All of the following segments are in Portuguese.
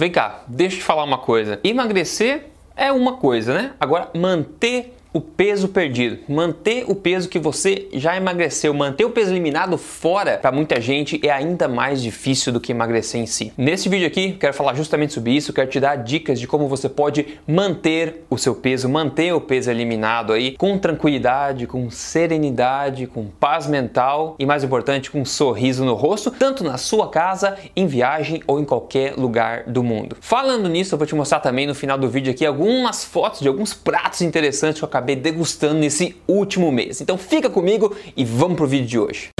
vem cá, deixa eu te falar uma coisa. Emagrecer é uma coisa, né? Agora, manter o peso perdido, manter o peso que você já emagreceu, manter o peso eliminado fora, para muita gente é ainda mais difícil do que emagrecer em si. Nesse vídeo aqui, quero falar justamente sobre isso, quero te dar dicas de como você pode manter o seu peso, manter o peso eliminado aí com tranquilidade, com serenidade, com paz mental e mais importante, com um sorriso no rosto, tanto na sua casa, em viagem ou em qualquer lugar do mundo. Falando nisso, eu vou te mostrar também no final do vídeo aqui algumas fotos de alguns pratos interessantes que eu acabei degustando nesse último mês. Então fica comigo e vamos pro vídeo de hoje.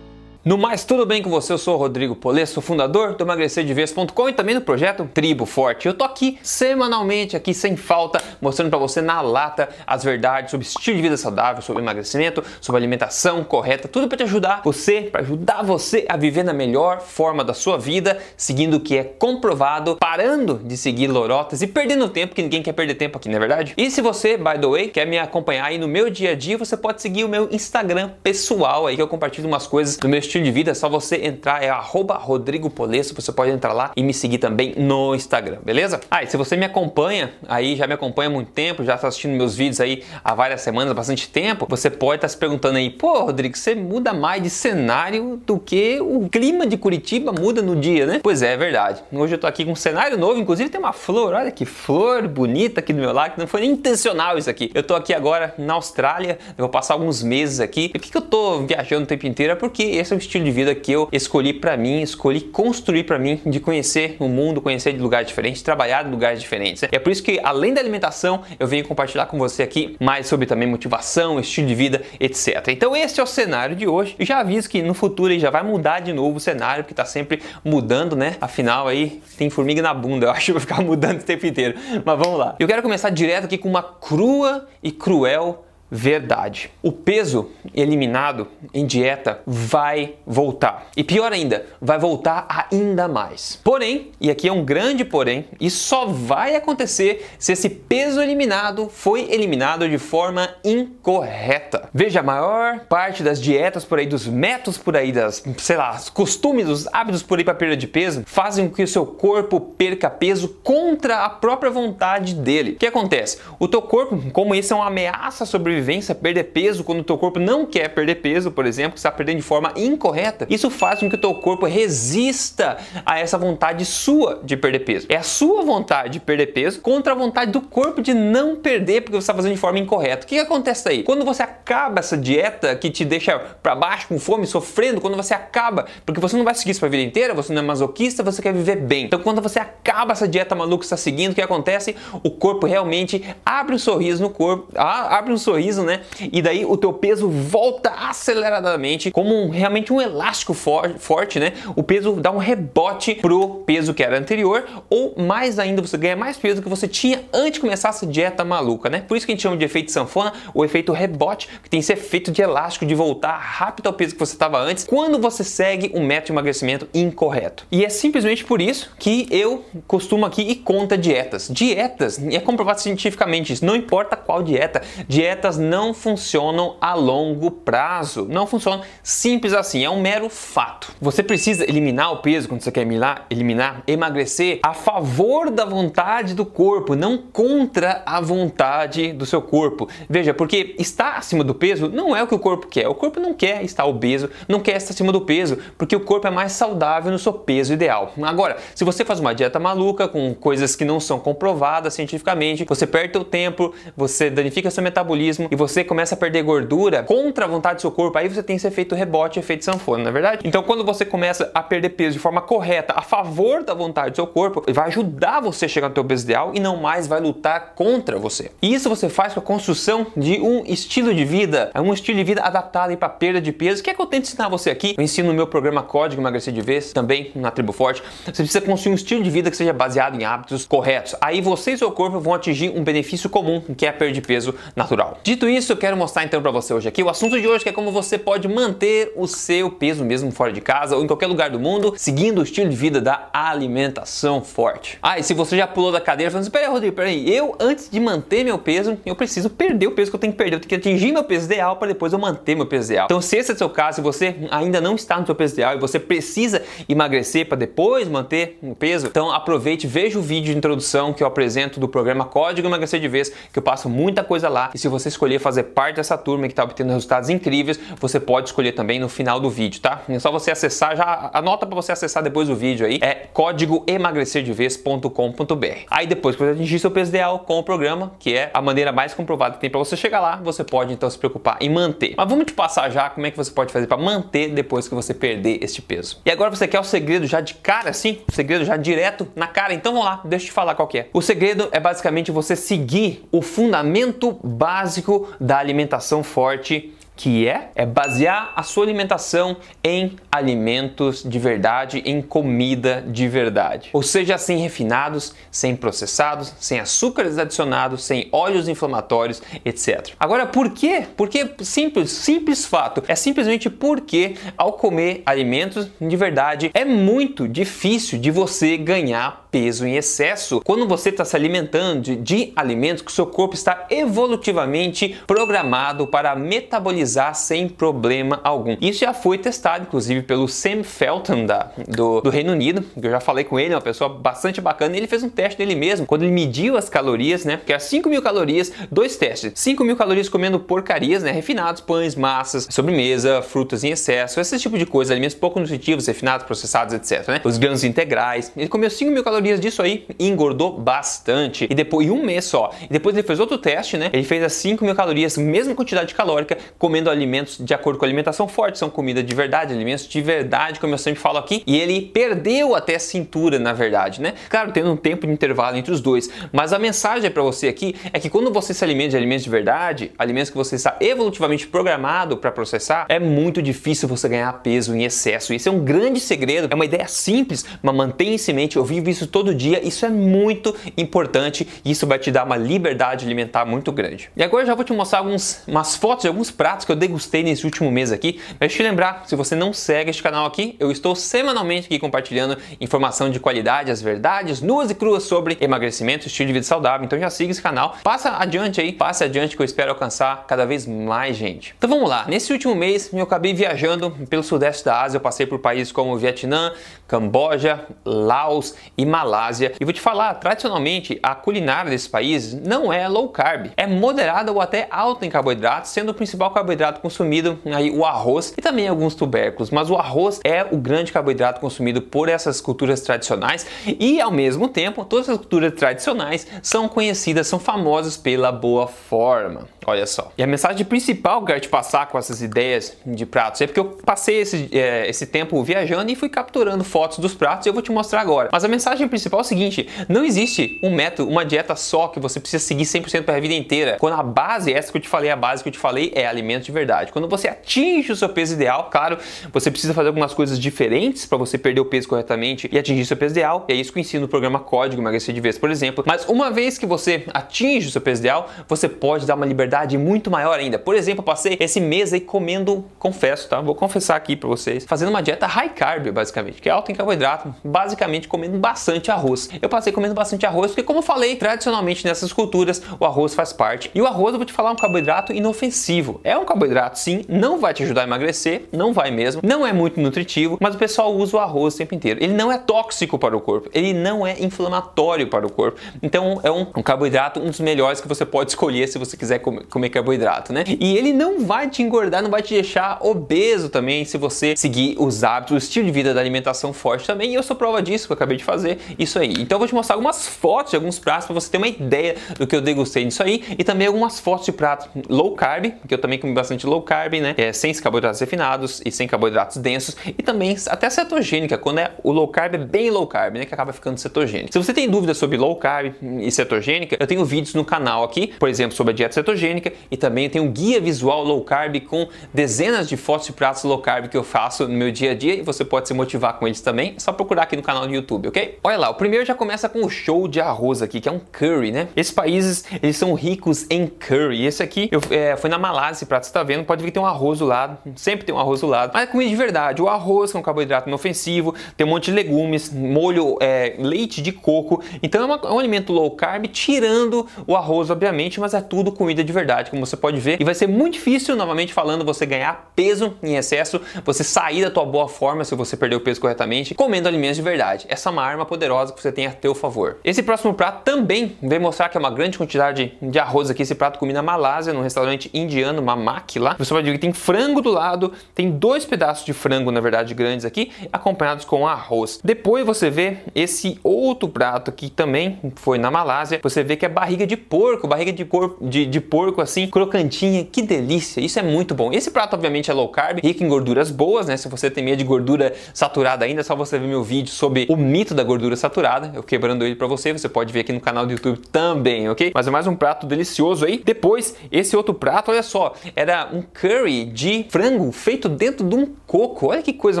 No mais, tudo bem com você? Eu sou o Rodrigo Polê, sou fundador do emagrecerdevez.com e também do projeto Tribo Forte. Eu tô aqui semanalmente, aqui sem falta, mostrando para você na lata as verdades sobre estilo de vida saudável, sobre emagrecimento, sobre alimentação correta, tudo para te ajudar você, para ajudar você a viver na melhor forma da sua vida, seguindo o que é comprovado, parando de seguir lorotas e perdendo tempo, que ninguém quer perder tempo aqui, não é verdade? E se você, by the way, quer me acompanhar aí no meu dia a dia, você pode seguir o meu Instagram pessoal aí que eu compartilho umas coisas do meu estilo estilo de vida, é só você entrar, é arroba Rodrigo Polesso, você pode entrar lá e me seguir também no Instagram, beleza? Ah, e se você me acompanha, aí já me acompanha há muito tempo, já está assistindo meus vídeos aí há várias semanas, bastante tempo, você pode estar tá se perguntando aí, pô, Rodrigo, você muda mais de cenário do que o clima de Curitiba muda no dia, né? Pois é, é verdade. Hoje eu tô aqui com um cenário novo, inclusive tem uma flor, olha que flor bonita aqui do meu lado, que não foi nem intencional isso aqui. Eu tô aqui agora na Austrália, eu vou passar alguns meses aqui. E por que, que eu tô viajando o tempo inteiro? É porque esse é o estilo de vida que eu escolhi para mim, escolhi construir para mim, de conhecer o mundo, conhecer de lugares diferentes, trabalhar em lugares diferentes. E é por isso que, além da alimentação, eu venho compartilhar com você aqui mais sobre também motivação, estilo de vida, etc. Então, esse é o cenário de hoje. Eu já aviso que no futuro já vai mudar de novo o cenário, porque está sempre mudando, né? Afinal, aí tem formiga na bunda, eu acho que vai ficar mudando o tempo inteiro. Mas vamos lá. Eu quero começar direto aqui com uma crua e cruel verdade. O peso eliminado em dieta vai voltar. E pior ainda, vai voltar ainda mais. Porém, e aqui é um grande porém, isso só vai acontecer se esse peso eliminado foi eliminado de forma incorreta. Veja, a maior parte das dietas por aí, dos métodos por aí, das, sei lá, costumes, dos hábitos por aí para perda de peso, fazem com que o seu corpo perca peso contra a própria vontade dele. O que acontece? O teu corpo, como isso é uma ameaça sobre sobrevivência perder peso quando o teu corpo não quer perder peso, por exemplo, que está perdendo de forma incorreta. Isso faz com que o teu corpo resista a essa vontade sua de perder peso. É a sua vontade de perder peso contra a vontade do corpo de não perder porque você está fazendo de forma incorreta. O que, que acontece aí? Quando você acaba essa dieta que te deixa para baixo com fome, sofrendo, quando você acaba, porque você não vai seguir isso para a vida inteira, você não é masoquista, você quer viver bem. Então quando você acaba essa dieta maluca que está seguindo, o que acontece? O corpo realmente abre um sorriso no corpo, abre um sorriso né? E daí o teu peso volta aceleradamente, como um, realmente um elástico for, forte, né? O peso dá um rebote pro peso que era anterior, ou mais ainda, você ganha mais peso que você tinha antes de começar essa dieta maluca, né? Por isso que a gente chama de efeito sanfona, o efeito rebote, que tem esse efeito de elástico de voltar rápido ao peso que você estava antes, quando você segue um método de emagrecimento incorreto. E é simplesmente por isso que eu costumo aqui e conta dietas. Dietas, é comprovado cientificamente isso, não importa qual dieta, dietas elas não funcionam a longo prazo. Não funcionam simples assim, é um mero fato. Você precisa eliminar o peso quando você quer eliminar, eliminar, emagrecer a favor da vontade do corpo, não contra a vontade do seu corpo. Veja, porque estar acima do peso não é o que o corpo quer. O corpo não quer estar obeso, não quer estar acima do peso, porque o corpo é mais saudável no seu peso ideal. Agora, se você faz uma dieta maluca com coisas que não são comprovadas cientificamente, você perde o tempo, você danifica seu metabolismo, e você começa a perder gordura contra a vontade do seu corpo, aí você tem esse efeito rebote, efeito sanfona, não é verdade? Então, quando você começa a perder peso de forma correta, a favor da vontade do seu corpo, vai ajudar você a chegar no seu peso ideal e não mais vai lutar contra você. E isso você faz com a construção de um estilo de vida, um estilo de vida adaptado para perda de peso, que é que eu tento ensinar você aqui. Eu ensino no meu programa Código Emagrecer de Vez, também na Tribo Forte. Você precisa construir um estilo de vida que seja baseado em hábitos corretos. Aí você e seu corpo vão atingir um benefício comum, que é a perda de peso natural. De Dito isso, eu quero mostrar então para você hoje aqui o assunto de hoje que é como você pode manter o seu peso mesmo fora de casa ou em qualquer lugar do mundo, seguindo o estilo de vida da alimentação forte. Ah, e se você já pulou da cadeira falando assim, peraí, Rodrigo, peraí, eu antes de manter meu peso, eu preciso perder o peso que eu tenho que perder, eu tenho que atingir meu peso ideal para depois eu manter meu peso ideal. Então, se esse é o seu caso, se você ainda não está no seu peso ideal e você precisa emagrecer para depois manter o peso, então aproveite, veja o vídeo de introdução que eu apresento do programa Código Emagrecer de Vez, que eu passo muita coisa lá. E se você escolher fazer parte dessa turma que está obtendo resultados incríveis, você pode escolher também no final do vídeo, tá? É só você acessar, já anota para você acessar depois do vídeo aí, é código emagrecerdevez.com.br. Aí depois que você atingir seu peso ideal com o programa, que é a maneira mais comprovada que tem para você chegar lá, você pode então se preocupar em manter. Mas vamos te passar já como é que você pode fazer para manter depois que você perder este peso. E agora você quer o segredo já de cara assim? O segredo já direto na cara? Então vamos lá, deixa eu te falar qual é. O segredo é basicamente você seguir o fundamento básico da alimentação forte que é é basear a sua alimentação em alimentos de verdade, em comida de verdade. Ou seja, sem refinados, sem processados, sem açúcares adicionados, sem óleos inflamatórios, etc. Agora, por quê? Porque simples, simples fato, é simplesmente porque ao comer alimentos de verdade é muito difícil de você ganhar peso em excesso quando você está se alimentando de, de alimentos que o seu corpo está evolutivamente programado para metabolizar sem problema algum. Isso já foi testado, inclusive, pelo Sam Felton da, do, do Reino Unido, que eu já falei com ele, é uma pessoa bastante bacana, e ele fez um teste dele mesmo, quando ele mediu as calorias, né, que é 5 mil calorias, dois testes, 5 mil calorias comendo porcarias, né, refinados, pães, massas, sobremesa, frutas em excesso, esse tipo de coisa, alimentos pouco nutritivos, refinados, processados, etc, né, os grãos integrais, ele comeu 5 mil calorias disso aí e engordou bastante, e depois, em um mês só, e depois ele fez outro teste, né, ele fez as 5 mil calorias, mesma quantidade calórica, comendo alimentos de acordo com a alimentação forte, são comida de verdade, alimentos de verdade, como eu sempre falo aqui, e ele perdeu até a cintura, na verdade, né? Claro, tendo um tempo de intervalo entre os dois, mas a mensagem para você aqui é que quando você se alimenta de alimentos de verdade, alimentos que você está evolutivamente programado para processar, é muito difícil você ganhar peso em excesso. Isso é um grande segredo, é uma ideia simples, mas mantenha-se em mente, eu vivo isso todo dia, isso é muito importante e isso vai te dar uma liberdade alimentar muito grande. E agora eu já vou te mostrar algumas umas fotos de alguns pratos pratos que eu degustei nesse último mês aqui. Mas te lembrar, se você não segue este canal aqui, eu estou semanalmente aqui compartilhando informação de qualidade, as verdades nuas e cruas sobre emagrecimento, estilo de vida saudável. Então já siga esse canal, passa adiante aí, passe adiante que eu espero alcançar cada vez mais gente. Então vamos lá, nesse último mês eu acabei viajando pelo sudeste da Ásia, eu passei por países como Vietnã, Camboja, Laos e Malásia. E vou te falar, tradicionalmente a culinária desses países não é low carb, é moderada ou até alta em carboidratos, sendo o principal carboidrato carboidrato consumido aí o arroz e também alguns tubérculos, mas o arroz é o grande carboidrato consumido por essas culturas tradicionais e ao mesmo tempo todas as culturas tradicionais são conhecidas, são famosas pela boa forma. Olha só. E a mensagem principal que eu quero te passar com essas ideias de pratos é porque eu passei esse, é, esse tempo viajando e fui capturando fotos dos pratos e eu vou te mostrar agora. Mas a mensagem principal é o seguinte: não existe um método, uma dieta só que você precisa seguir 100% para a vida inteira. Quando a base, essa que eu te falei, a base que eu te falei é alimento de verdade. Quando você atinge o seu peso ideal, claro, você precisa fazer algumas coisas diferentes para você perder o peso corretamente e atingir seu peso ideal. E é isso que eu ensino no programa Código Emagrecer de Vez, por exemplo. Mas uma vez que você atinge o seu peso ideal, você pode dar uma liberdade muito maior ainda. Por exemplo, eu passei esse mês aí comendo, confesso, tá? Vou confessar aqui para vocês, fazendo uma dieta high carb, basicamente, que é alta em carboidrato, basicamente comendo bastante arroz. Eu passei comendo bastante arroz porque, como eu falei, tradicionalmente nessas culturas, o arroz faz parte. E o arroz, eu vou te falar, é um carboidrato inofensivo. É um um carboidrato sim, não vai te ajudar a emagrecer, não vai mesmo, não é muito nutritivo, mas o pessoal usa o arroz o tempo inteiro. Ele não é tóxico para o corpo, ele não é inflamatório para o corpo. Então é um, um carboidrato, um dos melhores que você pode escolher se você quiser comer, comer carboidrato, né? E ele não vai te engordar, não vai te deixar obeso também se você seguir os hábitos, o estilo de vida da alimentação forte também. E eu sou prova disso que eu acabei de fazer isso aí. Então eu vou te mostrar algumas fotos de alguns pratos para você ter uma ideia do que eu degustei nisso aí e também algumas fotos de pratos low carb, que eu também comi bastante low carb, né? É, sem carboidratos refinados e sem carboidratos densos e também até cetogênica, quando é o low carb é bem low carb, né? Que acaba ficando cetogênico. Se você tem dúvidas sobre low carb e cetogênica, eu tenho vídeos no canal aqui, por exemplo, sobre a dieta cetogênica e também tem um guia visual low carb com dezenas de fotos de pratos low carb que eu faço no meu dia a dia e você pode se motivar com eles também. É só procurar aqui no canal do YouTube, ok? Olha lá, o primeiro já começa com o show de arroz aqui, que é um curry, né? Esses países, eles são ricos em curry. Esse aqui eu, é, foi na Malásia, esse prato você tá vendo, pode ver que tem um arroz do lado, sempre tem um arroz do lado. Mas é comida de verdade. O arroz, que é um carboidrato inofensivo, tem um monte de legumes, molho, é, leite de coco. Então é, uma, é um alimento low carb, tirando o arroz, obviamente, mas é tudo comida de verdade, como você pode ver. E vai ser muito difícil, novamente falando, você ganhar peso em excesso, você sair da tua boa forma se você perder o peso corretamente, comendo alimentos de verdade. Essa é uma arma poderosa que você tem a teu favor. Esse próximo prato também vem mostrar que é uma grande quantidade de arroz aqui. Esse prato comi na Malásia, num restaurante indiano, Mamak lá. Você pode ver que tem frango do lado, tem dois pedaços de frango, na verdade, grandes aqui, acompanhados com arroz. Depois você vê esse outro prato que também foi na Malásia. Você vê que é barriga de porco, barriga de, cor, de, de porco assim, crocantinha. Que delícia! Isso é muito bom. Esse prato, obviamente, é low carb, rico em gorduras boas, né? Se você tem medo de gordura saturada ainda, é só você ver meu vídeo sobre o mito da gordura saturada. Eu quebrando ele para você, você pode ver aqui no canal do YouTube também, ok? Mas é mais um prato delicioso aí. Depois, esse outro prato, olha só, era um curry de frango feito dentro de um coco. Olha que coisa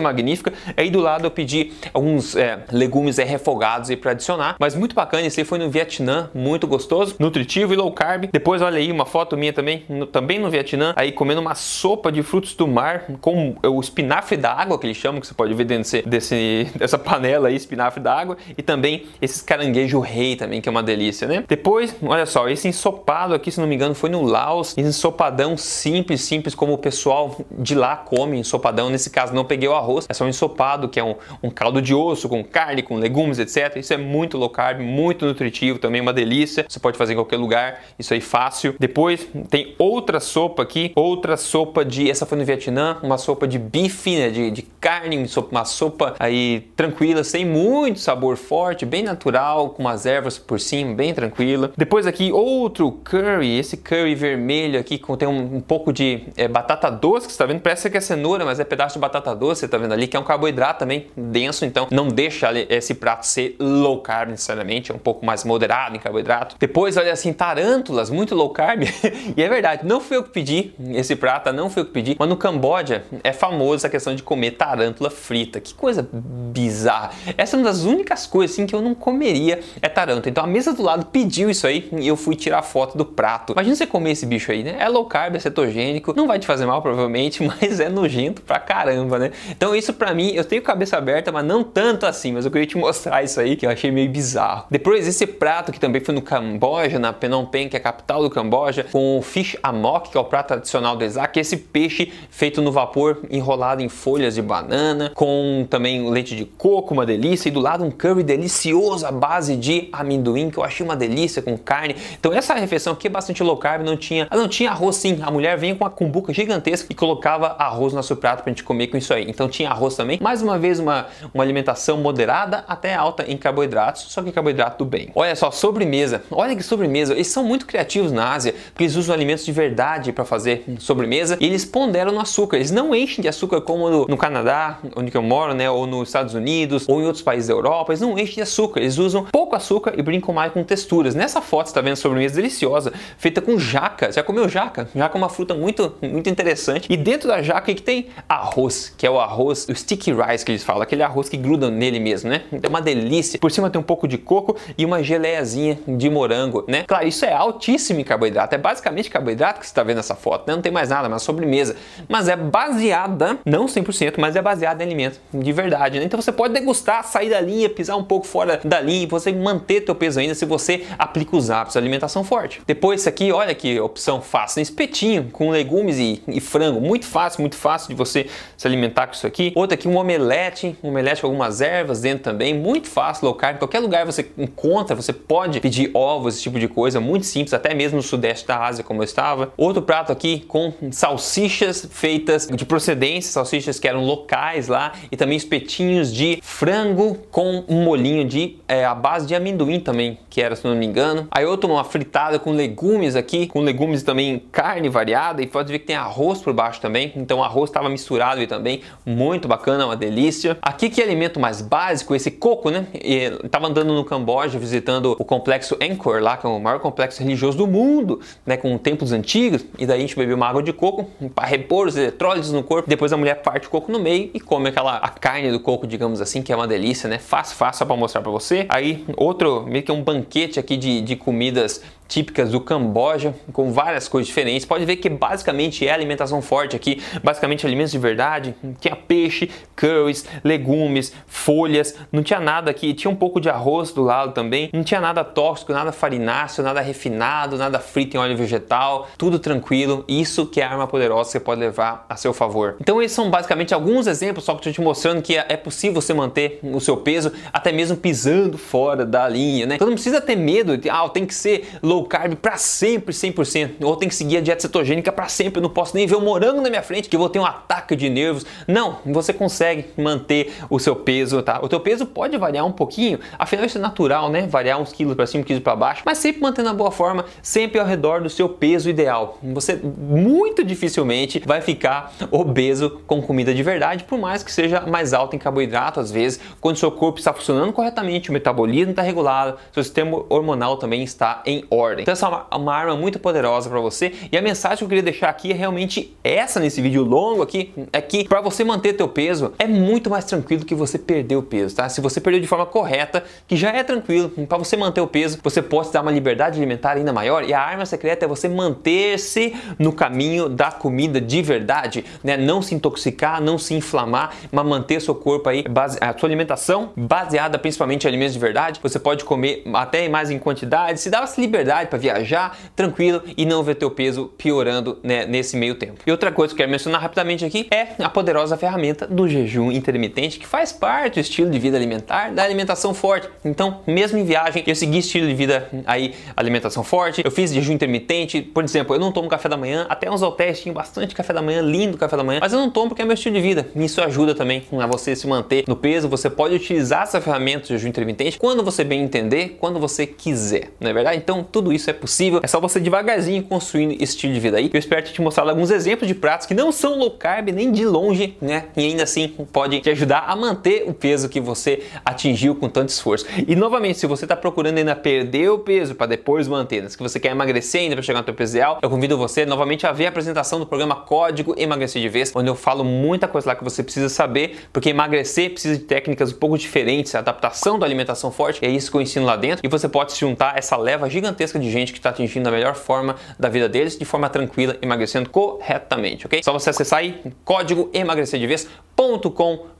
magnífica. Aí do lado eu pedi alguns é, legumes é, refogados aí para adicionar, mas muito bacana. Esse aí foi no Vietnã, muito gostoso, nutritivo e low carb. Depois, olha aí, uma foto minha também, no, também no Vietnã, aí comendo uma sopa de frutos do mar com o espinafre da água que eles chamam, que você pode ver dentro desse, desse dessa panela aí, espinafre da água, e também esses caranguejo rei também, que é uma delícia, né? Depois, olha só, esse ensopado aqui, se não me engano, foi no Laos, esse ensopadão simples, simples, como o pessoal de lá come ensopadão. Nesse caso, não peguei o arroz, é só um ensopado, que é um, um caldo de osso com carne, com legumes, etc. Isso é muito low carb, muito nutritivo, também uma delícia. Você pode fazer em qualquer lugar, isso aí fácil. Depois tem outra sopa aqui, outra sopa de, essa foi no Vietnã, uma sopa de bife, né, de, de carne, uma sopa aí tranquila, sem muito sabor forte, bem natural, com umas ervas por cima, bem tranquila. Depois aqui outro curry, esse curry vermelho aqui contém um, um pouco de é, batata doce, que você tá vendo, parece que é cenoura, mas é pedaço de batata doce, você tá vendo ali, que é um carboidrato também denso, então não deixa esse prato ser low carb necessariamente, é um pouco mais moderado em carboidrato. Depois, olha assim, tarântulas, muito low carb, e é verdade, não fui eu que pedi esse prato, não fui eu que pedi, mas no Camboja é famoso essa questão de comer tarântula frita, que coisa bizarra. Essa é uma das únicas coisas assim que eu não comeria é tarântula. Então a mesa do lado pediu isso aí e eu fui tirar foto do prato. Imagina você comer esse bicho aí, né? É low carb, é cetogênico, não vai te fazer mal provavelmente, mas é nojento pra caramba, né? Então isso pra mim, eu tenho cabeça aberta, mas não tanto assim, mas eu queria te mostrar isso aí que eu achei meio bizarro. Depois esse prato que também foi no Camboja, na Phnom Penh, que é a capital do Camboja, com o fish amok, que é o prato tradicional do Isaac, esse peixe feito no vapor, enrolado em folhas de banana, com também leite de coco, uma delícia, e do lado um curry delicioso à base de amendoim, que eu achei uma delícia com carne. Então essa refeição aqui é bastante low carb, não tinha, não tinha arroz sim. A mulher vinha com uma cumbuca gigantesca e colocava arroz no nosso prato pra gente comer com isso aí. Então tinha arroz também. Mais uma vez uma, uma alimentação moderada até alta em carboidratos, só que carboidrato do bem. Olha só, sobremesa. Olha que sobremesa. Eles são muito criativos na Ásia, porque eles usam alimentos de verdade para fazer sobremesa e eles ponderam no açúcar. Eles não enchem de açúcar como no, no Canadá, onde eu moro, né, ou nos Estados Unidos, ou em outros países da Europa. Eles não enchem de açúcar. Eles usam pouco açúcar e brincam mais com texturas. Nessa foto você tá vendo sobremesa deliciosa, feita com jaca. Você já comeu jaca? Jaca é uma fruta muito, muito interessante. E dentro da jaca que tem arroz, que é o arroz, o sticky rice que eles falam, aquele arroz que gruda nele mesmo, né? É uma delícia. Por cima tem um pouco de coco e uma geleiazinha de morango, né? Claro, isso é altíssimo em carboidrato. É basicamente carboidrato que você está vendo nessa foto, né? Não tem mais nada, mas sobremesa. Mas é baseada, não 100%, mas é baseada em alimento de verdade, né? Então você pode degustar, sair da linha, pisar um pouco fora da linha você manter teu peso ainda se você aplica os hábitos de alimentação forte. Depois isso aqui, olha que opção fácil, espetinho com legumes e, e, frango, muito fácil, muito fácil de você se alimentar com isso aqui. Outro aqui um omelete, um omelete com algumas ervas dentro também, muito fácil, low carb, qualquer lugar você encontra, você pode pedir ovos, esse tipo de coisa, muito simples, até mesmo no sudeste da Ásia como eu estava. Outro prato aqui com salsichas feitas de procedência, salsichas que eram locais lá e também espetinhos de frango com um molinho de é, a base de amendoim também, que era se não me engano. Aí outro uma fritada com legumes aqui, com legumes também carne variada e pode ver que tem arroz por baixo também. Então o arroz estava misturado e também muito bacana, uma delícia. Aqui que é alimento mais básico, esse coco, né? Estava andando no Camboja visitando o complexo Angkor lá, que é o maior complexo religioso do mundo, né? Com templos antigos. E daí a gente bebeu uma água de coco para repor os eletrólitos no corpo. Depois a mulher parte o coco no meio e come aquela a carne do coco, digamos assim, que é uma delícia, né? Fácil, fácil só para mostrar para você. Aí outro meio que um banquete aqui de, de comidas típicas do Camboja, com várias coisas diferentes. Pode ver que basicamente é alimentação forte aqui, basicamente alimentos de verdade. Tinha peixe, curries, legumes, folhas, não tinha nada aqui. Tinha um pouco de arroz do lado também. Não tinha nada tóxico, nada farináceo, nada refinado, nada frito em óleo vegetal. Tudo tranquilo. Isso que é arma poderosa que você pode levar a seu favor. Então esses são basicamente alguns exemplos, só que estou te mostrando que é possível você manter o seu peso até mesmo pisando fora da linha, né? Então não precisa ter medo de, ah, tem que ser low carb para sempre 100%, ou tem que seguir a dieta cetogênica para sempre, não posso nem ver o morango na minha frente que eu vou ter um ataque de nervos. Não, você consegue manter o seu peso, tá? O teu peso pode variar um pouquinho, afinal isso é natural, né? Variar uns quilos para cima, quilos para baixo, mas sempre mantendo a boa forma, sempre ao redor do seu peso ideal. Você muito dificilmente vai ficar obeso com comida de verdade, por mais que seja mais alto em carboidrato às vezes, quando seu corpo está funcionando corretamente, o metabolismo está regulado, seu sistema hormonal também está em ordem Então essa é uma, arma muito poderosa para você e a mensagem que eu queria deixar aqui é realmente essa nesse vídeo longo aqui, é que para você manter teu peso é muito mais tranquilo que você perder o peso, tá? Se você perdeu de forma correta, que já é tranquilo, para você manter o peso, você pode dar uma liberdade alimentar ainda maior e a arma secreta é você manter-se no caminho da comida de verdade, né? Não se intoxicar, não se inflamar, mas manter seu corpo aí, base, a sua alimentação baseada principalmente em alimentos de verdade. Você pode comer até mais em quantidade, se dá essa liberdade para viajar tranquilo e não ver teu peso piorando né, nesse meio tempo. E outra coisa que eu quero mencionar rapidamente aqui é a poderosa ferramenta do jejum intermitente, que faz parte do estilo de vida alimentar da alimentação forte. Então, mesmo em viagem, eu segui estilo de vida aí, alimentação forte, eu fiz jejum intermitente, por exemplo, eu não tomo café da manhã, até uns hotéis tinham bastante café da manhã, lindo café da manhã, mas eu não tomo porque é meu estilo de vida. Isso ajuda também a você se manter no peso, você pode utilizar essa ferramenta do jejum intermitente quando você bem entender, quando você quiser, não é verdade? Então, tudo tudo isso é possível. É só você devagarzinho construindo esse estilo de vida aí. Eu espero te mostrado alguns exemplos de pratos que não são low carb nem de longe, né? E ainda assim pode te ajudar a manter o peso que você atingiu com tanto esforço. E novamente, se você está procurando ainda perder o peso para depois manter, né? se você quer emagrecer ainda para chegar no seu peso ideal, eu convido você novamente a ver a apresentação do programa Código Emagrecer de Vez, onde eu falo muita coisa lá que você precisa saber, porque emagrecer precisa de técnicas um pouco diferentes, adaptação da alimentação forte, é isso que eu ensino lá dentro, e você pode se juntar a essa leva gigantesca gigantesca de gente que está atingindo a melhor forma da vida deles de forma tranquila, emagrecendo corretamente, ok? Só você acessar aí código emagrecerdevez.com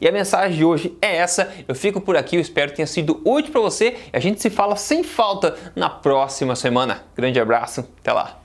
e a mensagem de hoje é essa. Eu fico por aqui, eu espero que tenha sido útil para você e a gente se fala sem falta na próxima semana. Grande abraço, até lá.